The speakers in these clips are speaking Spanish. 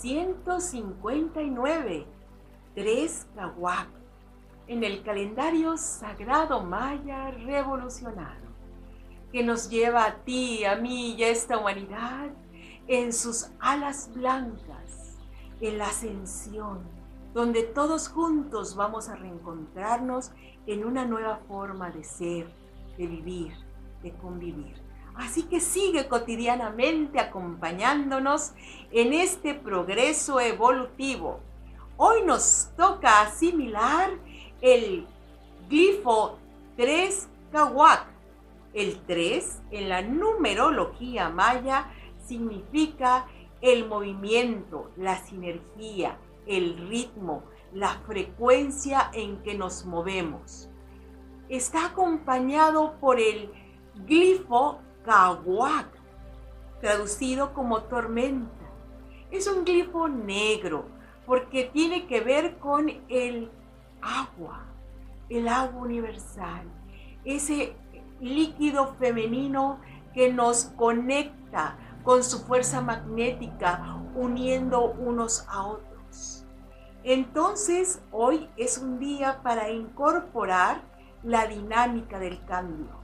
659, 3 Kawak, en el calendario sagrado maya revolucionario, que nos lleva a ti, a mí y a esta humanidad en sus alas blancas, en la ascensión, donde todos juntos vamos a reencontrarnos en una nueva forma de ser, de vivir, de convivir. Así que sigue cotidianamente acompañándonos en este progreso evolutivo. Hoy nos toca asimilar el glifo 3 Kawak. El 3 en la numerología maya significa el movimiento, la sinergia, el ritmo, la frecuencia en que nos movemos. Está acompañado por el glifo Kawak, traducido como tormenta. Es un glifo negro porque tiene que ver con el agua, el agua universal, ese líquido femenino que nos conecta con su fuerza magnética, uniendo unos a otros. Entonces, hoy es un día para incorporar la dinámica del cambio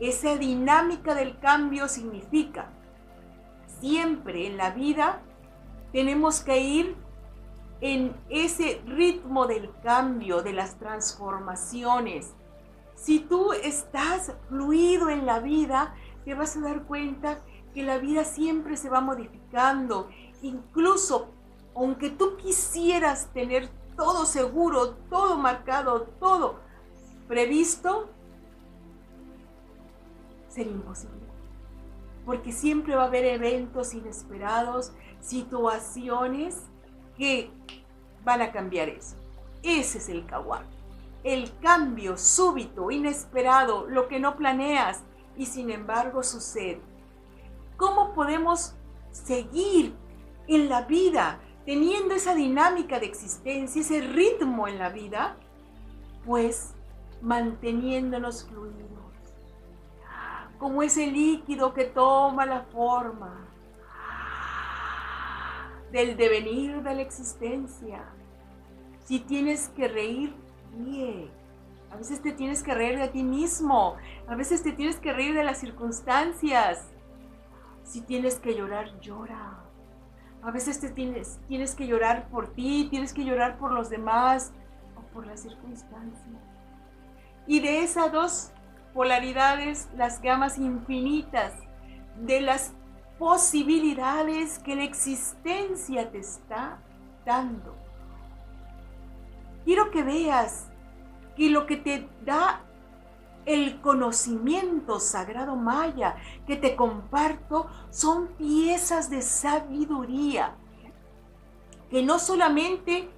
esa dinámica del cambio significa, siempre en la vida tenemos que ir en ese ritmo del cambio, de las transformaciones. Si tú estás fluido en la vida, te vas a dar cuenta que la vida siempre se va modificando. Incluso, aunque tú quisieras tener todo seguro, todo marcado, todo previsto, sería imposible. Porque siempre va a haber eventos inesperados, situaciones que van a cambiar eso. Ese es el kawak. El cambio súbito, inesperado, lo que no planeas y sin embargo sucede. ¿Cómo podemos seguir en la vida teniendo esa dinámica de existencia, ese ritmo en la vida? Pues manteniéndonos fluidos como ese líquido que toma la forma del devenir de la existencia. Si tienes que reír, ríe. A veces te tienes que reír de ti mismo. A veces te tienes que reír de las circunstancias. Si tienes que llorar, llora. A veces te tienes, tienes que llorar por ti, tienes que llorar por los demás o por las circunstancias. Y de esas dos polaridades, las gamas infinitas de las posibilidades que la existencia te está dando. Quiero que veas que lo que te da el conocimiento sagrado maya que te comparto son piezas de sabiduría que no solamente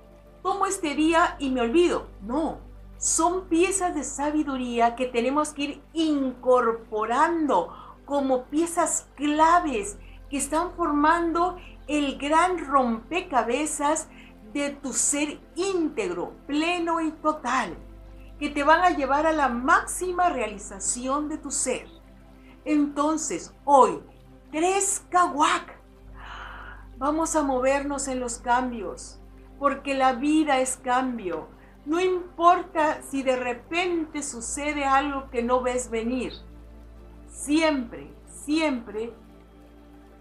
tomo este día y me olvido, no, son piezas de sabiduría que tenemos que ir incorporando como piezas claves que están formando el gran rompecabezas de tu ser íntegro, pleno y total, que te van a llevar a la máxima realización de tu ser. Entonces, hoy, tres kawak, vamos a movernos en los cambios, porque la vida es cambio no importa si de repente sucede algo que no ves venir. Siempre, siempre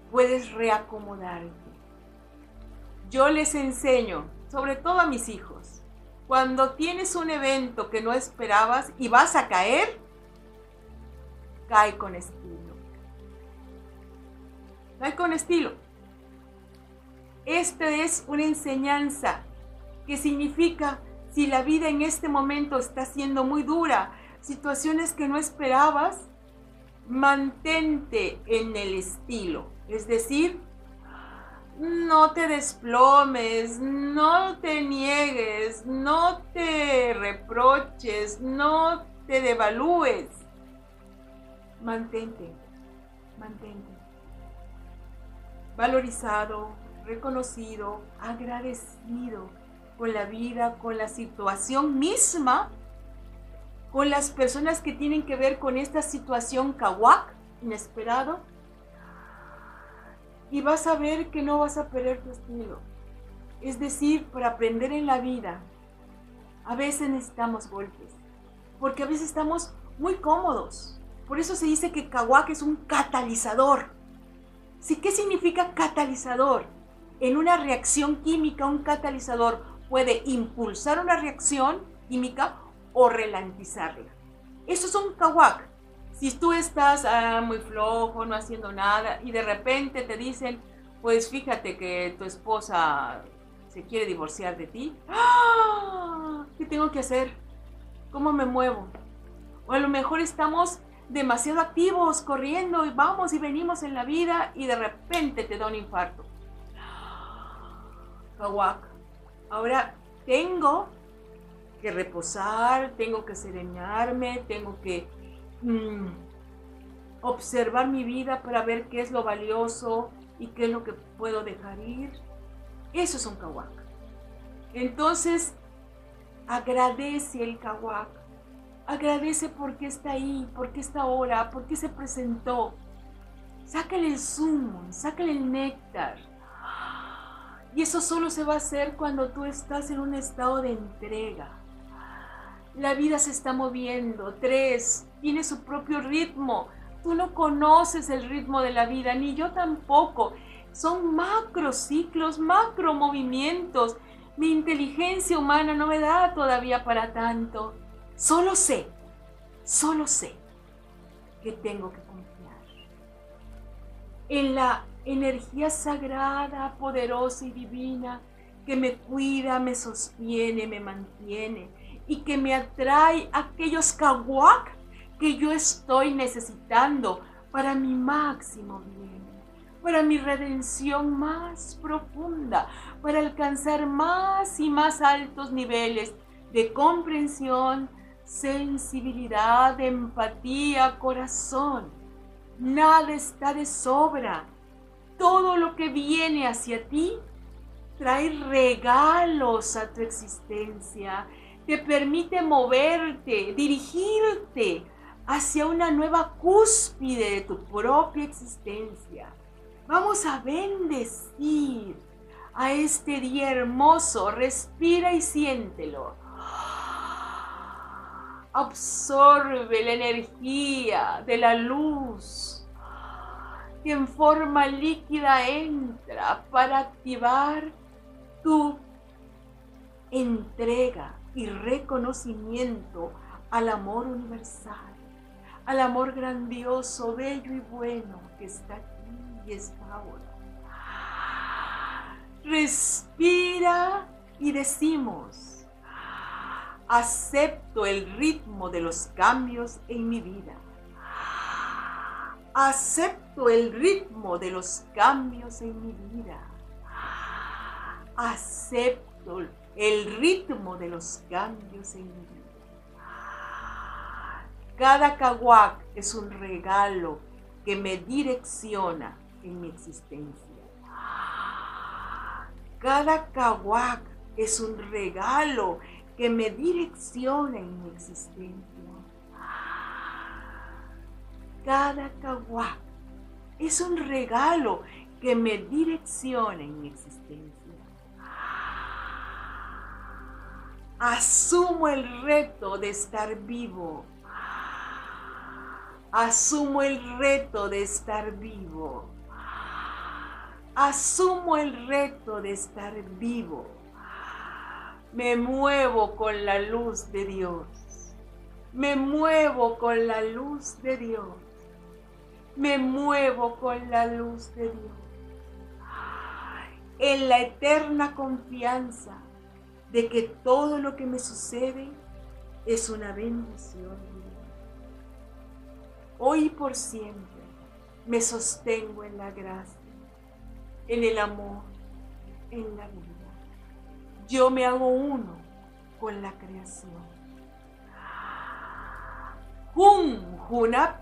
puedes reacomodarte. Yo les enseño, sobre todo a mis hijos, cuando tienes un evento que no esperabas y vas a caer, cae con estilo. Cae con estilo. Esta es una enseñanza que significa si la vida en este momento está siendo muy dura, situaciones que no esperabas, mantente en el estilo. Es decir, no te desplomes, no te niegues, no te reproches, no te devalúes. Mantente, mantente. Valorizado, reconocido, agradecido con la vida, con la situación misma, con las personas que tienen que ver con esta situación kawak, inesperado. y vas a ver que no vas a perder tu estilo. Es decir, para aprender en la vida, a veces necesitamos golpes, porque a veces estamos muy cómodos. Por eso se dice que Kawak es un catalizador. ¿Sí? ¿Qué significa catalizador? En una reacción química, un catalizador puede impulsar una reacción química o ralentizarla. Eso es un Kawak. Si tú estás ah, muy flojo, no haciendo nada, y de repente te dicen, pues fíjate que tu esposa se quiere divorciar de ti, ¡Ah! ¿qué tengo que hacer? ¿Cómo me muevo? O a lo mejor estamos demasiado activos, corriendo y vamos y venimos en la vida y de repente te da un infarto. Kawak. Ahora tengo que reposar, tengo que serenarme, tengo que mm, observar mi vida para ver qué es lo valioso y qué es lo que puedo dejar ir. Eso es un kawak. Entonces, agradece el kawak. Agradece porque está ahí, porque está ahora, porque se presentó. Sácale el zumo, sácale el néctar. Y eso solo se va a hacer cuando tú estás en un estado de entrega. La vida se está moviendo. Tres, tiene su propio ritmo. Tú no conoces el ritmo de la vida, ni yo tampoco. Son macro ciclos, macro movimientos. Mi inteligencia humana no me da todavía para tanto. Solo sé, solo sé que tengo que confiar en la energía sagrada, poderosa y divina que me cuida, me sostiene, me mantiene y que me atrae aquellos kawak que yo estoy necesitando para mi máximo bien, para mi redención más profunda, para alcanzar más y más altos niveles de comprensión, sensibilidad, empatía, corazón. Nada está de sobra. Todo lo que viene hacia ti trae regalos a tu existencia te permite moverte, dirigirte hacia una nueva cúspide de tu propia existencia. Vamos a bendecir a este día hermoso. Respira y siéntelo. Absorbe la energía de la luz que en forma líquida entra para activar tu entrega y reconocimiento al amor universal, al amor grandioso, bello y bueno que está aquí y está ahora. Respira y decimos, acepto el ritmo de los cambios en mi vida. Acepto el ritmo de los cambios en mi vida. Acepto el ritmo de los cambios en mi vida. Cada kawak es un regalo que me direcciona en mi existencia. Cada kawak es un regalo que me direcciona en mi existencia. Cada kawak es un regalo que me direcciona en mi existencia. Asumo el reto de estar vivo. Asumo el reto de estar vivo. Asumo el reto de estar vivo. Me muevo con la luz de Dios. Me muevo con la luz de Dios. Me muevo con la luz de Dios. En la eterna confianza de que todo lo que me sucede es una bendición. Hoy por siempre me sostengo en la gracia, en el amor, en la vida. Yo me hago uno con la creación. Hun Hunap